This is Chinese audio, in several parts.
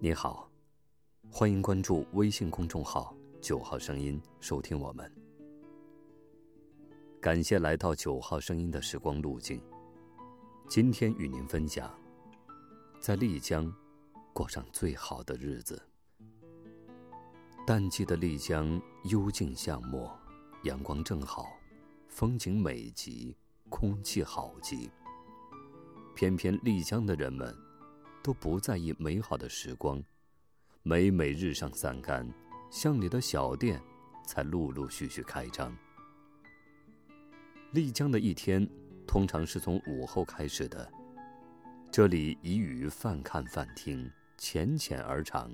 你好，欢迎关注微信公众号“九号声音”，收听我们。感谢来到九号声音的时光路径。今天与您分享，在丽江过上最好的日子。淡季的丽江幽静巷陌，阳光正好，风景美极，空气好极。偏偏丽江的人们。都不在意美好的时光，每每日上三竿，巷里的小店才陆陆续续开张。丽江的一天通常是从午后开始的，这里以与泛看泛听，浅浅而长，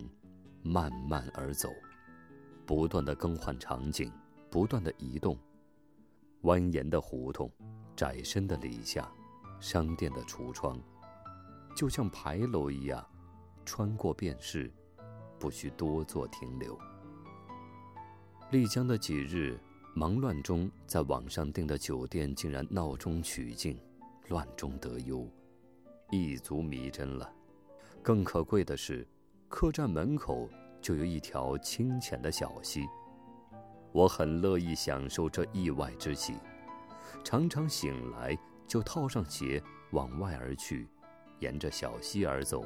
慢慢而走，不断的更换场景，不断的移动，蜿蜒的胡同，窄深的里巷，商店的橱窗。就像牌楼一样，穿过便是，不需多做停留。丽江的几日忙乱中，在网上订的酒店竟然闹中取静，乱中得优，一足迷真了。更可贵的是，客栈门口就有一条清浅的小溪，我很乐意享受这意外之喜，常常醒来就套上鞋往外而去。沿着小溪而走，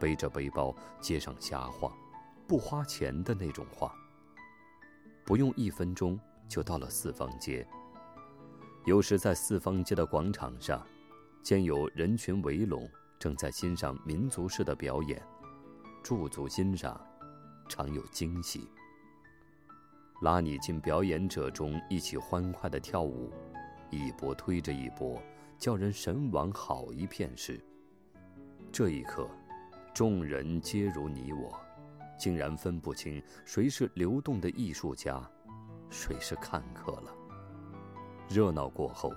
背着背包，街上瞎晃，不花钱的那种晃。不用一分钟就到了四方街。有时在四方街的广场上，见有人群围拢，正在欣赏民族式的表演，驻足欣赏，常有惊喜。拉你进表演者中一起欢快的跳舞，一波推着一波，叫人神往好一片时。这一刻，众人皆如你我，竟然分不清谁是流动的艺术家，谁是看客了。热闹过后，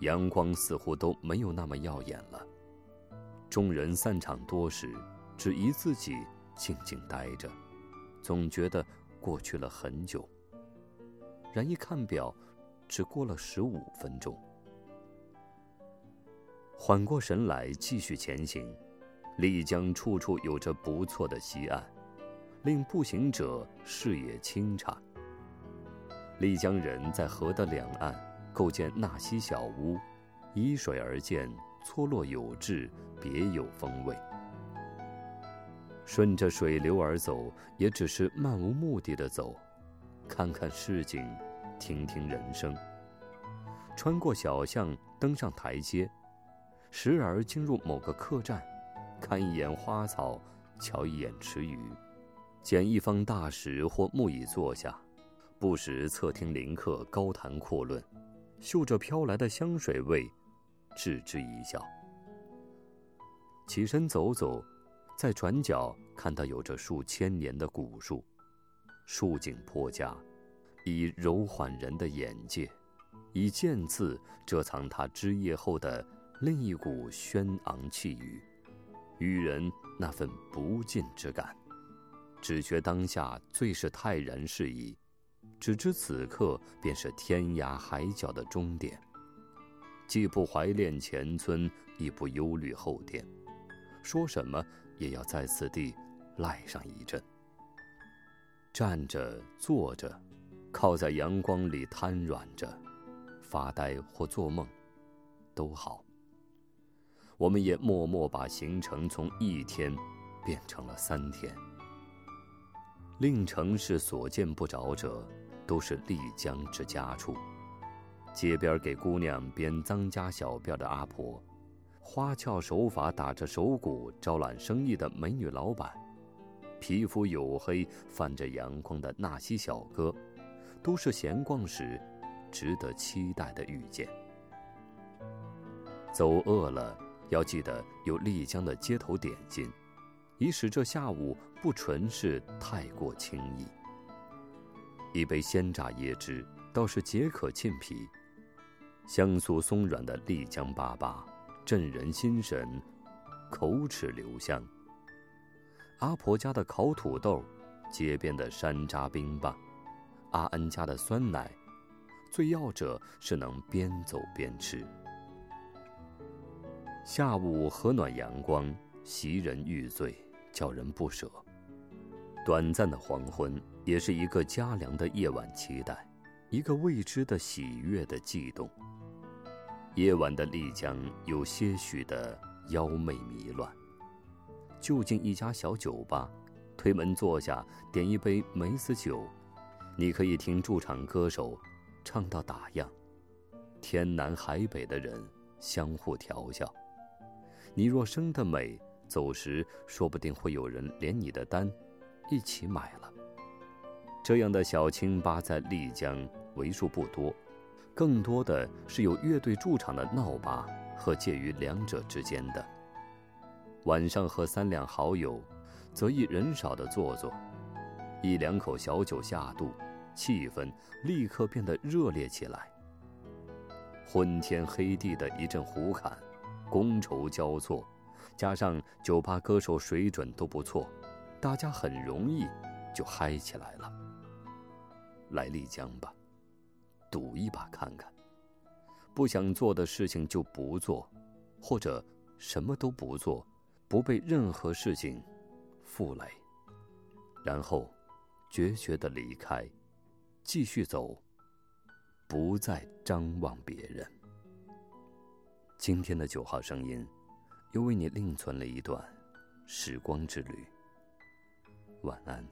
阳光似乎都没有那么耀眼了。众人散场多时，只一自己静静待着，总觉得过去了很久。然一看表，只过了十五分钟。缓过神来，继续前行。丽江处处有着不错的溪岸，令步行者视野清畅。丽江人在河的两岸构建纳溪小屋，依水而建，错落有致，别有风味。顺着水流而走，也只是漫无目的的走，看看市景，听听人声。穿过小巷，登上台阶，时而进入某个客栈。看一眼花草，瞧一眼池鱼，捡一方大石或木椅坐下，不时侧听邻客高谈阔论，嗅着飘来的香水味，置之一笑。起身走走，在转角看到有着数千年的古树，树景颇佳，以柔缓人的眼界，以剑字遮藏他枝叶后的另一股轩昂气宇。与人那份不尽之感，只觉当下最是泰然适宜，只知此刻便是天涯海角的终点，既不怀恋前村，亦不忧虑后天，说什么也要在此地赖上一阵。站着、坐着，靠在阳光里瘫软着，发呆或做梦，都好。我们也默默把行程从一天变成了三天。令城市所见不着者，都是丽江之家处。街边给姑娘编脏家小辫的阿婆，花俏手法打着手鼓招揽生意的美女老板，皮肤黝黑泛着阳光的纳西小哥，都是闲逛时值得期待的遇见。走饿了。要记得有丽江的街头点心，以使这下午不纯是太过轻易。一杯鲜榨椰汁倒是解渴沁脾，香酥松软的丽江粑粑振人心神，口齿留香。阿婆家的烤土豆，街边的山楂冰棒，阿恩家的酸奶，最要者是能边走边吃。下午和暖阳光，袭人欲醉，叫人不舍。短暂的黄昏，也是一个佳凉的夜晚，期待一个未知的喜悦的悸动。夜晚的丽江有些许的妖媚迷乱。就近一家小酒吧，推门坐下，点一杯梅子酒，你可以听驻场歌手唱到打烊，天南海北的人相互调笑。你若生得美，走时说不定会有人连你的单一起买了。这样的小清吧在丽江为数不多，更多的是有乐队驻场的闹吧和介于两者之间的。晚上和三两好友，则一人少的坐坐，一两口小酒下肚，气氛立刻变得热烈起来。昏天黑地的一阵胡侃。觥筹交错，加上酒吧歌手水准都不错，大家很容易就嗨起来了。来丽江吧，赌一把看看。不想做的事情就不做，或者什么都不做，不被任何事情负累，然后决绝的离开，继续走，不再张望别人。今天的九号声音，又为你另存了一段时光之旅。晚安。